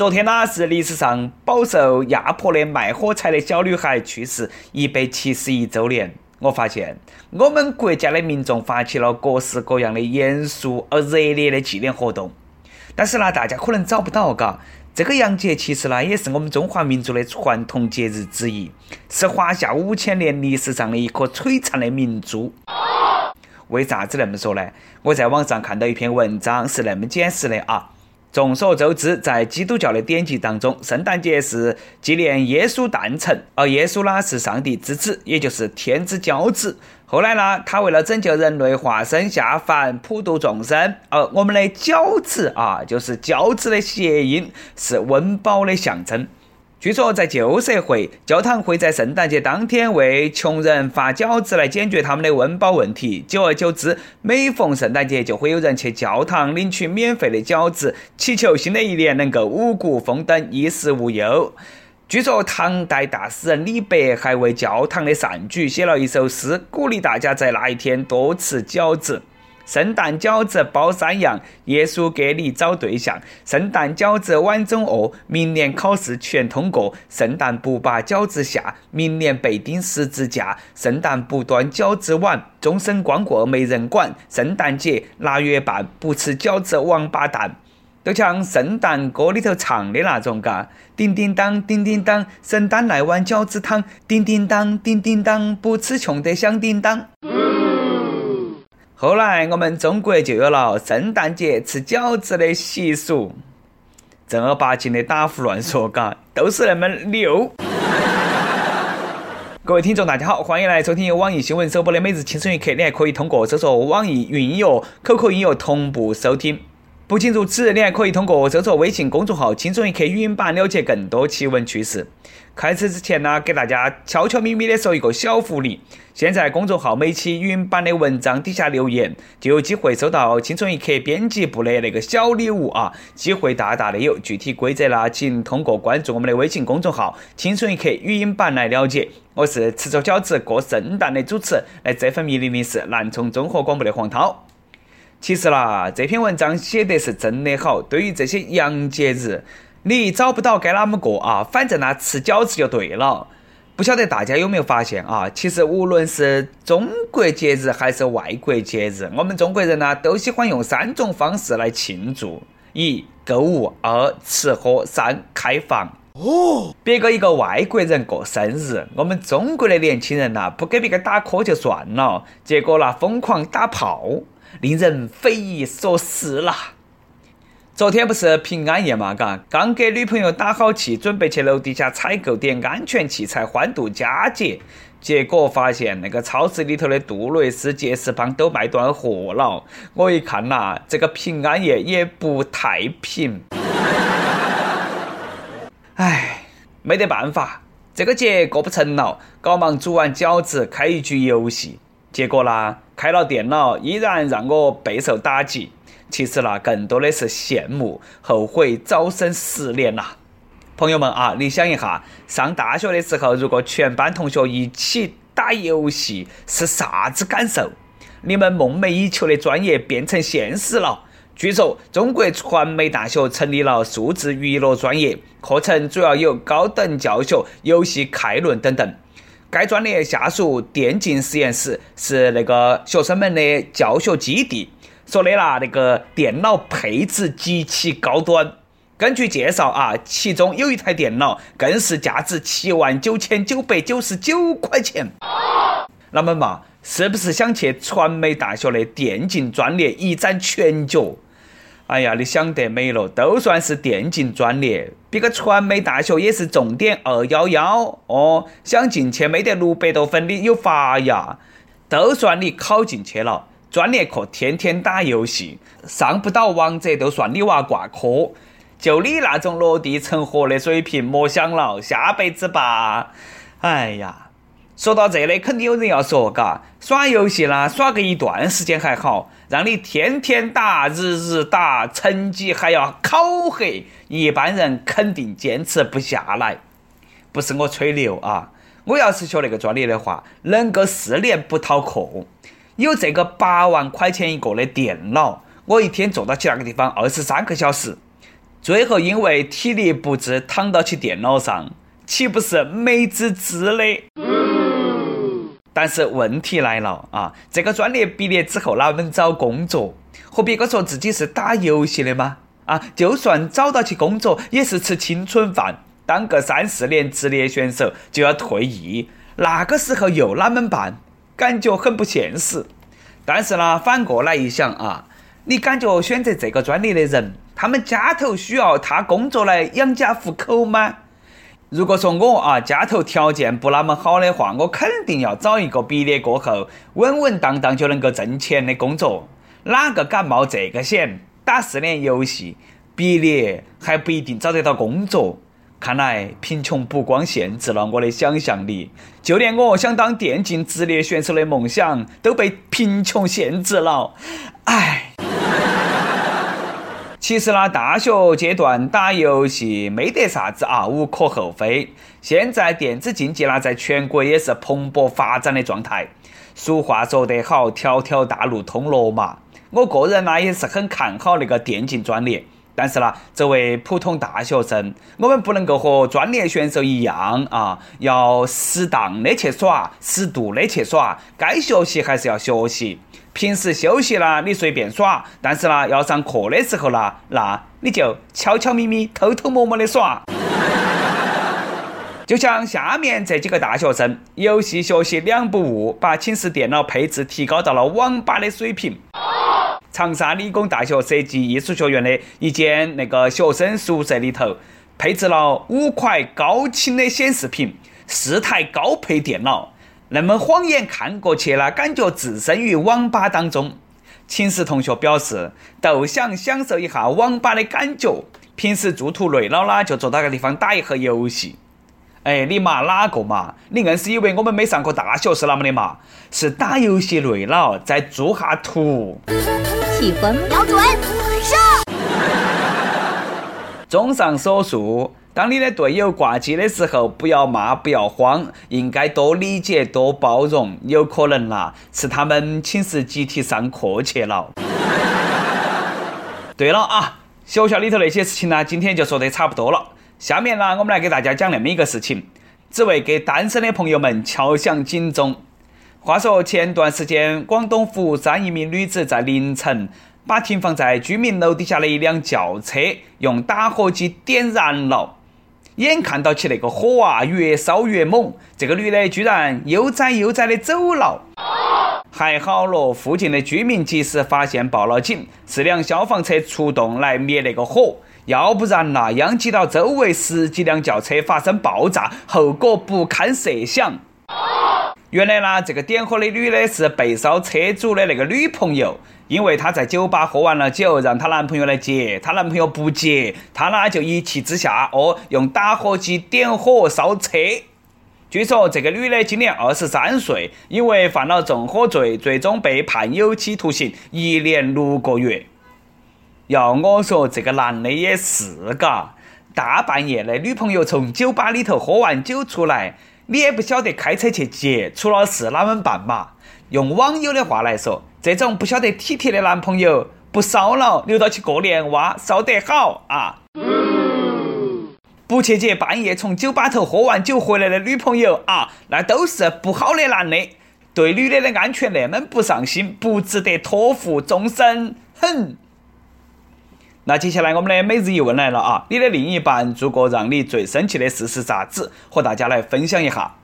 昨天呢是历史上饱受压迫的卖火柴的小女孩去世一百七十一周年。我发现我们国家的民众发起了各式各样的严肃而热烈的纪念活动，但是呢，大家可能找不到，嘎。这个洋节其实呢，也是我们中华民族的传统节日之一，是华夏五千年历史上的一颗璀璨的明珠。为啥子那么说呢？我在网上看到一篇文章，是那么解释的啊。众所周知，在基督教的典籍当中，圣诞节是纪念耶稣诞辰，而耶稣呢是上帝之子，也就是天之骄子。后来呢，他为了拯救人类，化身下凡，普度众生。而我们的骄子啊，就是骄子的谐音，是温饱的象征。据说，在旧社会，教堂会在圣诞节当天为穷人发饺子来解决他们的温饱问题。久而久之，每逢圣诞节，就会有人去教堂领取免费的饺子，祈求新的一年能够五谷丰登、衣食无忧。据说，唐代大诗人李白还为教堂的善举写了一首诗，鼓励大家在那一天多吃饺子。圣诞饺子包三样，耶稣给你找对象。圣诞饺子碗中饿，明年考试全通过。圣诞不把饺子下，明年被钉十字架。圣诞不端饺子碗，终身光过没人管。圣诞节腊月半，不吃饺子王八蛋。就像圣诞歌里头唱的那种，嘎，叮叮当，叮叮当，圣诞来碗饺子汤，叮叮当，叮叮当，不吃穷得响叮当。后来我们中国就有了圣诞节吃饺子的习俗，正儿八经的打胡乱说，嘎，都是那么牛。各位听众，大家好，欢迎来收听由网易新闻首播的每日轻松一刻，你还可以通过搜索网易云音乐、QQ 音乐同步收听。不仅如此，你还可以通过搜索微信公众号“轻松一刻”语音版了解更多奇闻趣事。开始之前呢，给大家悄悄咪咪的说一个小福利：现在公众号每期语音版的文章底下留言，就有机会收到“轻松一刻”编辑部的那个小礼物啊！机会大大的有，具体规则呢，请通过关注我们的微信公众号“轻松一刻”语音版来了解。我是吃着饺子过圣诞的主持，来这份迷离的是南充综合广播的黄涛。其实啦，这篇文章写的是真的好。对于这些洋节日，你找不到该哪么过啊？反正呢，吃饺子就对了。不晓得大家有没有发现啊？其实无论是中国节日还是外国节日，我们中国人呢都喜欢用三种方式来庆祝：一、购物；二、吃喝；三、开房。哦，别个一个外国人过生日，我们中国的年轻人呐不给别个打 call 就算了，结果呢疯狂打炮。令人匪夷所思啦！昨天不是平安夜嘛，嘎，刚给女朋友打好气，准备去楼底下采购点安全器材欢度佳节，结果发现那个超市里头的杜蕾斯杰士邦都卖断货了。我一看呐，这个平安夜也不太平。唉，没得办法，这个节过不成了，搞忙煮完饺子，开一局游戏。结果啦，开了电脑依然让我备受打击。其实呢，更多的是羡慕、后悔早生十年呐。朋友们啊，你想一下，上大学的时候，如果全班同学一起打游戏，是啥子感受？你们梦寐以求的专业变成现实了。据说，中国传媒大学成立了数字娱乐专业，课程主要有高等教学、游戏概论等等。该专业下属电竞实验室是那个学生们的教学基地，说的啦，那个电脑配置极其高端。根据介绍啊，其中有一台电脑更是价值七万九千九百九十九块钱。那么嘛，是不是想去传媒大学的电竞专业一展拳脚？哎呀，你想得美了，都算是电竞专业，别个传媒大学也是重点二幺幺哦，想进去没得六百多分的有法呀，都算你考进去了。专业课天天打游戏，上不到王者都算你娃挂科。就你那种落地成盒的水平，莫想了，下辈子吧。哎呀。说到这里，肯定有人要说，嘎，耍游戏啦，耍个一段时间还好，让你天天打，日日打，成绩还要考核，一般人肯定坚持不下来。不是我吹牛啊，我要是学那个专业的话，能够四年不逃课，有这个八万块钱一个的电脑，我一天坐到起那个地方二十三个小时，最后因为体力不支躺到起电脑上，岂不是美滋滋的？但是问题来了啊！这个专业毕业之后哪能找工作？和别个说自己是打游戏的吗？啊，就算找到起工作，也是吃青春饭，当个三四年职业选手就要退役，那个时候又哪们办？感觉很不现实。但是呢，反过来一想啊，你感觉选择这个专业的人，他们家头需要他工作来养家糊口吗？如果说我啊家头条件不那么好的话，我肯定要找一个毕业过后稳稳当当就能够挣钱的工作。哪个敢冒这个险？打四年游戏，毕业还不一定找得到工作。看来贫穷不光限制了我的想象力，就连我想当电竞职业选手的梦想都被贫穷限制了。唉。其实呢，大学阶段打游戏没得啥子啊，无可厚非。现在电子竞技呢，在全国也是蓬勃发展的状态。俗话说得好，条条大路通罗马。我个人呢，也是很看好那个电竞专业。但是呢，作为普通大学生，我们不能够和专业选手一样啊，要适当的去耍，适度的去耍，该学习还是要学习。平时休息啦，你随便耍；但是呢，要上课的时候呢，那你就悄悄咪咪、偷偷摸摸的耍。就像下面这几个大学生，游戏学习两不误，把寝室电脑配置提高到了网吧的水平。长沙理工大学设计艺术学院的一间那个学生宿舍里头，配置了五块高清的显示屏，四台高配电脑。那么晃眼看过去呢，感觉置身于网吧当中。寝室同学表示，都想享受一下网吧的感觉。平时做图累了啦，就坐那个地方打一盒游戏。哎，你骂哪个嘛？你硬是以为我们没上过大学是那么的嘛？是打游戏累了，再做下图。气氛标准上。综上所述。当你的队友挂机的时候，不要骂，不要慌，应该多理解，多包容。有可能啦，是他们寝室集体上课去了。对了啊，学校里头那些事情呢，今天就说得差不多了。下面呢，我们来给大家讲那么一个事情，只为给单身的朋友们敲响警钟。话说前段时间，广东佛山一名女子在凌晨。把停放在居民楼底下的一辆轿车用打火机点燃了。眼看到起那个火啊越烧越猛，这个女的居然悠哉悠哉的走了。还好咯，附近的居民及时发现，报了警，四辆消防车出动来灭那个火。要不然呐，殃及到周围十几辆轿车发生爆炸，后果不堪设想。原来呢，这个点火的女的是被烧车主的那个女朋友，因为她在酒吧喝完了酒，让她男朋友来接，她男朋友不接，她呢就一气之下哦，用打火机点火烧车。据说这个女的今年二十三岁，因为犯了纵火罪，最终被判有期徒刑一年六个月。要我说，这个男的也是嘎，大半夜的，女朋友从酒吧里头喝完酒出来。你也不晓得开车去接，出了事哪么办嘛？用网友的话来说，这种不晓得体贴的男朋友，不烧了，留到去过年哇，烧得好啊！不去接半夜从酒吧头喝完酒回来的女朋友啊，那都是不好的男的，对女的的安全那么不上心，不值得托付终身。哼！那接下来我们的每日一问来了啊！你的另一半做过让你最生气的事是啥子？和大家来分享一下。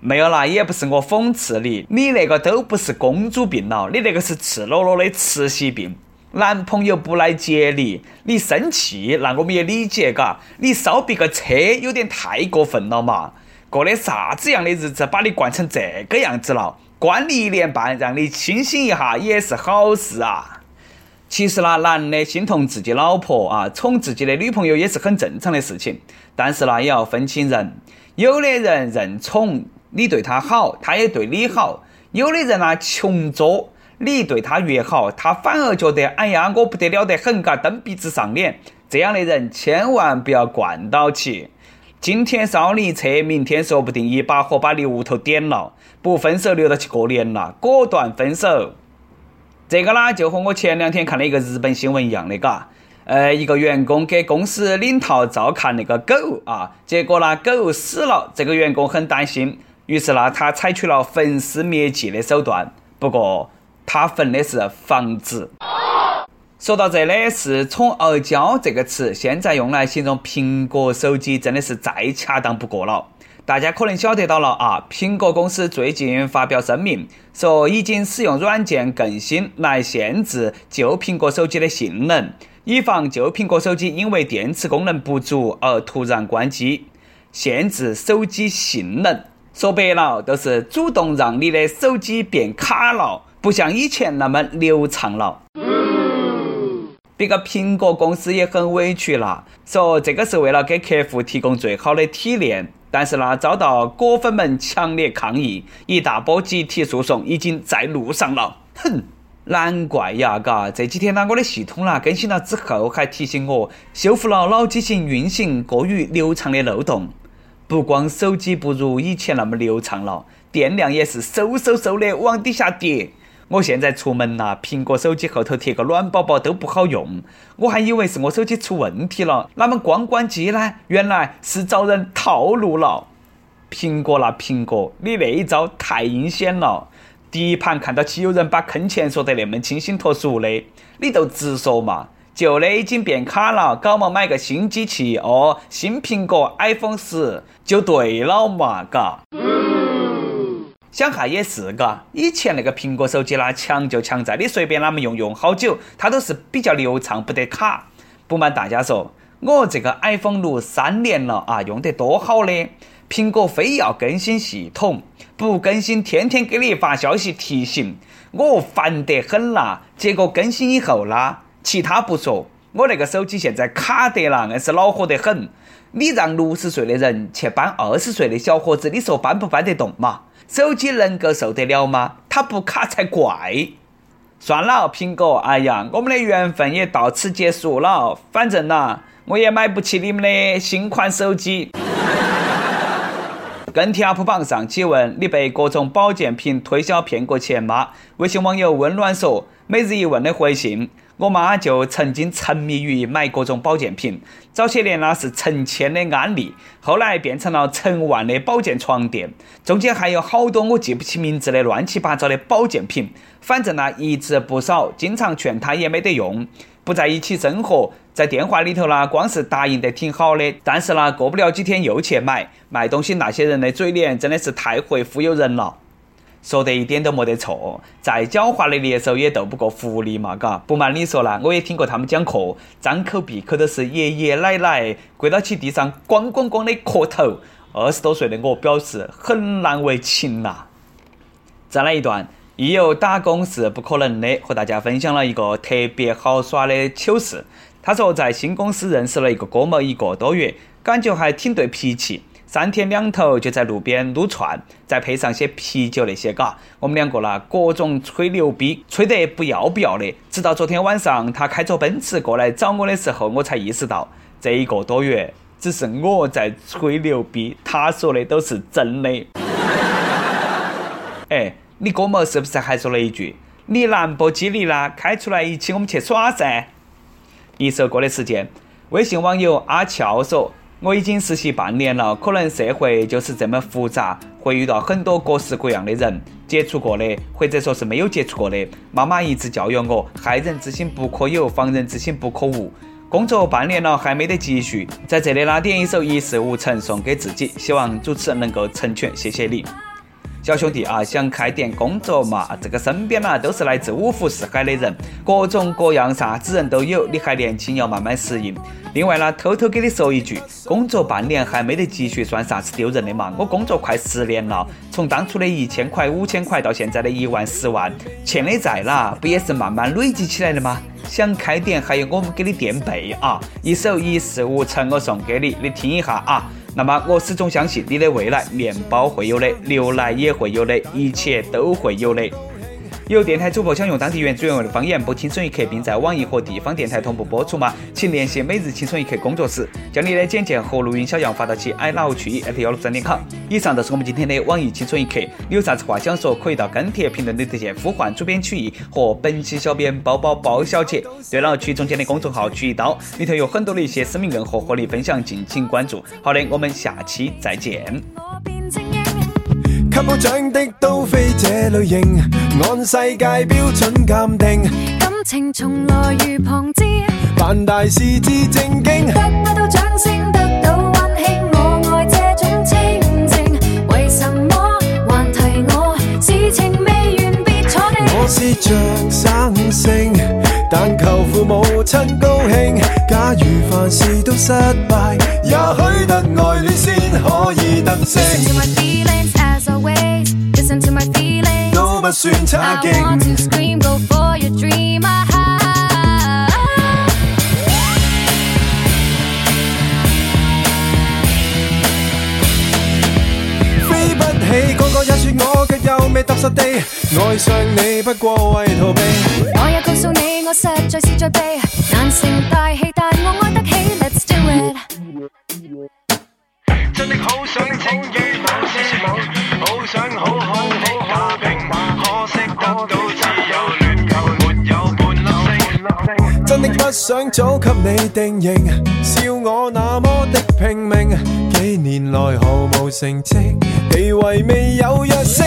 没有啦，也不是我讽刺你，你那个都不是公主病了，你那个是赤裸裸的慈禧病。男朋友不来接你，你生气，那我们也理解嘎。你烧别个车有点太过分了嘛？过的啥子样的日子，把你惯成这个样子了？关你一年半，让你清醒一下也是好事啊。其实呢，男的心痛自己老婆啊，宠自己的女朋友也是很正常的事情。但是呢，也要分清人。有的人认宠，你对他好，他也对你好；有的人呢，穷作，你对他越好，他反而觉得哎呀，我不得了得很，嘎，蹬鼻子上脸。这样的人千万不要惯到起。今天烧你一车，明天说不定一把火把你屋头点了。不分手，留到去过年了，果断分手。这个呢，就和我前两天看的一个日本新闻一样的，嘎。呃，一个员工给公司领导照看那个狗啊，结果呢，狗死了，这个员工很担心，于是呢，他采取了焚尸灭迹的手段。不过，他焚的是房子。说到这里，是宠而骄这个词，现在用来形容苹果手机，真的是再恰当不过了。大家可能晓得到了啊，苹果公司最近发表声明，说已经使用软件更新来限制旧苹果手机的性能，以防旧苹果手机因为电池功能不足而突然关机。限制手机性能，说白了都是主动让你的手机变卡了，不像以前那么流畅了。别个苹果公司也很委屈了，说这个是为了给客户提供最好的体验。但是呢，遭到果粉们强烈抗议，一大波集体诉讼已经在路上了。哼，难怪呀，嘎，这几天呢，我的系统啦更新了之后，还提醒我修复了老机型运行过于流畅的漏洞。不光手机不如以前那么流畅了，电量也是嗖嗖嗖的往底下跌。我现在出门呐，苹果手机后头贴个暖宝宝都不好用，我还以为是我手机出问题了，哪么光关机呢？原来是遭人套路了。苹果啦，苹果，你那一招太阴险了！第一盘看到起有人把坑钱说得那么清新脱俗的，你就直说嘛，旧的已经变卡了，搞嘛买个新机器哦，新苹果 iPhone 十就对了嘛，嘎。想哈也是，嘎，以前那个苹果手机啦，强就强在你随便哪么用，用好久，它都是比较流畅，不得卡。不瞒大家说，我这个 iPhone 六三年了啊，用得多好的。苹果非要更新系统，不更新天天给你发消息提醒，我烦得很啦。结果更新以后啦，其他不说，我那个手机现在卡得啦，硬是恼火得很。你让六十岁的人去搬二十岁的小伙子，你说搬不搬得动嘛？手机能够受得了吗？它不卡才怪。算了，苹果，哎呀，我们的缘分也到此结束了。反正呐，我也买不起你们的新款手机。跟帖 UP 榜上，请问你被各种保健品推销骗过钱吗？微信网友温暖说：每日一问的回信。我妈就曾经沉迷于买各种保健品，早些年呢是成千的安利，后来变成了成万的保健床垫，中间还有好多我记不起名字的乱七八糟的保健品，反正呢一直不少，经常劝她也没得用，不在一起生活，在电话里头呢光是答应得挺好的，但是呢过不了几天又去买，卖东西那些人的嘴脸真的是太会忽悠人了。说得一点都没得错，再狡猾的猎手也斗不过狐狸嘛，嘎！不瞒你说啦，我也听过他们讲课，张口闭口都是爷爷奶奶，跪到起地上咣咣咣的磕头。二十多岁的我表示很难为情呐。再来一段，一有打工是不可能的，和大家分享了一个特别好耍的糗事。他说在新公司认识了一个哥们，一个多月，感觉还挺对脾气。三天两头就在路边撸串，再配上些啤酒那些嘎，我们两个啦各种吹牛逼，吹得不要不要的。直到昨天晚上他开着奔驰过来找我的时候，我才意识到这一个多月只是我在吹牛逼，他说的都是真的。哎，你哥们是不是还说了一句：“你兰博基尼啦，开出来一起我们去耍噻？”一首歌的时间，微信网友阿俏说。我已经实习半年了，可能社会就是这么复杂，会遇到很多各式各样的人，接触过的或者说是没有接触过的。妈妈一直教育我，害人之心不可有，防人之心不可无。工作半年了还没得积蓄，在这里拉点一首《一事无成》送给自己，希望主持人能够成全，谢谢你。小兄弟啊，想开店工作嘛？这个身边呐都是来自五湖四海的人，各种各样啥子人都有，你还年轻，要慢慢适应。另外呢，偷偷给你说一句，工作半年还没得积蓄，算啥子丢人的嘛？我工作快十年了，从当初的一千块、五千块到现在的一万、十万，欠的债啦，不也是慢慢累积起来的吗？想开店，还有我们给你垫背啊！一首一事无成，我送给你，你听一下啊。那么我始终相信你的未来，面包会有的，牛奶也会有的，一切都会有的。有电台主播想用当地原汁原味的方言播《青春一刻》，并在网易和地方电台同步播出吗？请联系每日青春一刻工作室，将你的简介和录音小样发到其 i love 去 at 幺六三点 com。以上就是我们今天的网易青春一刻，你有啥子话想说，可以到跟帖评论里头去呼唤主编曲艺和本期小编包包包小姐。对了，曲中间的公众号曲一刀里头有很多的一些私密硬货和你分享，敬请关注。好的，我们下期再见。给我奖的都非这类型，按世界标准鉴定，感情从来如旁枝，办大事至正经。得不到掌声，得到温馨，我爱这种清静。为什么还提我？事情未完，别坐定。我是着生性，但求父母亲高兴。假如凡事都失败，也许得爱恋先可以得 Listen Listen to my feelings. 都不算差 I want to 劲。 scream, go for your dream. Ah, ah. 飞不起，个个也说我却又未踏实地爱上你，不过为逃避。我也告诉你，我实在是最悲，难成大器，但我爱得起。Let's do it。真的好想请与 不想早给你定型，笑我那么的拼命，几年来毫无成绩，地位未有跃升。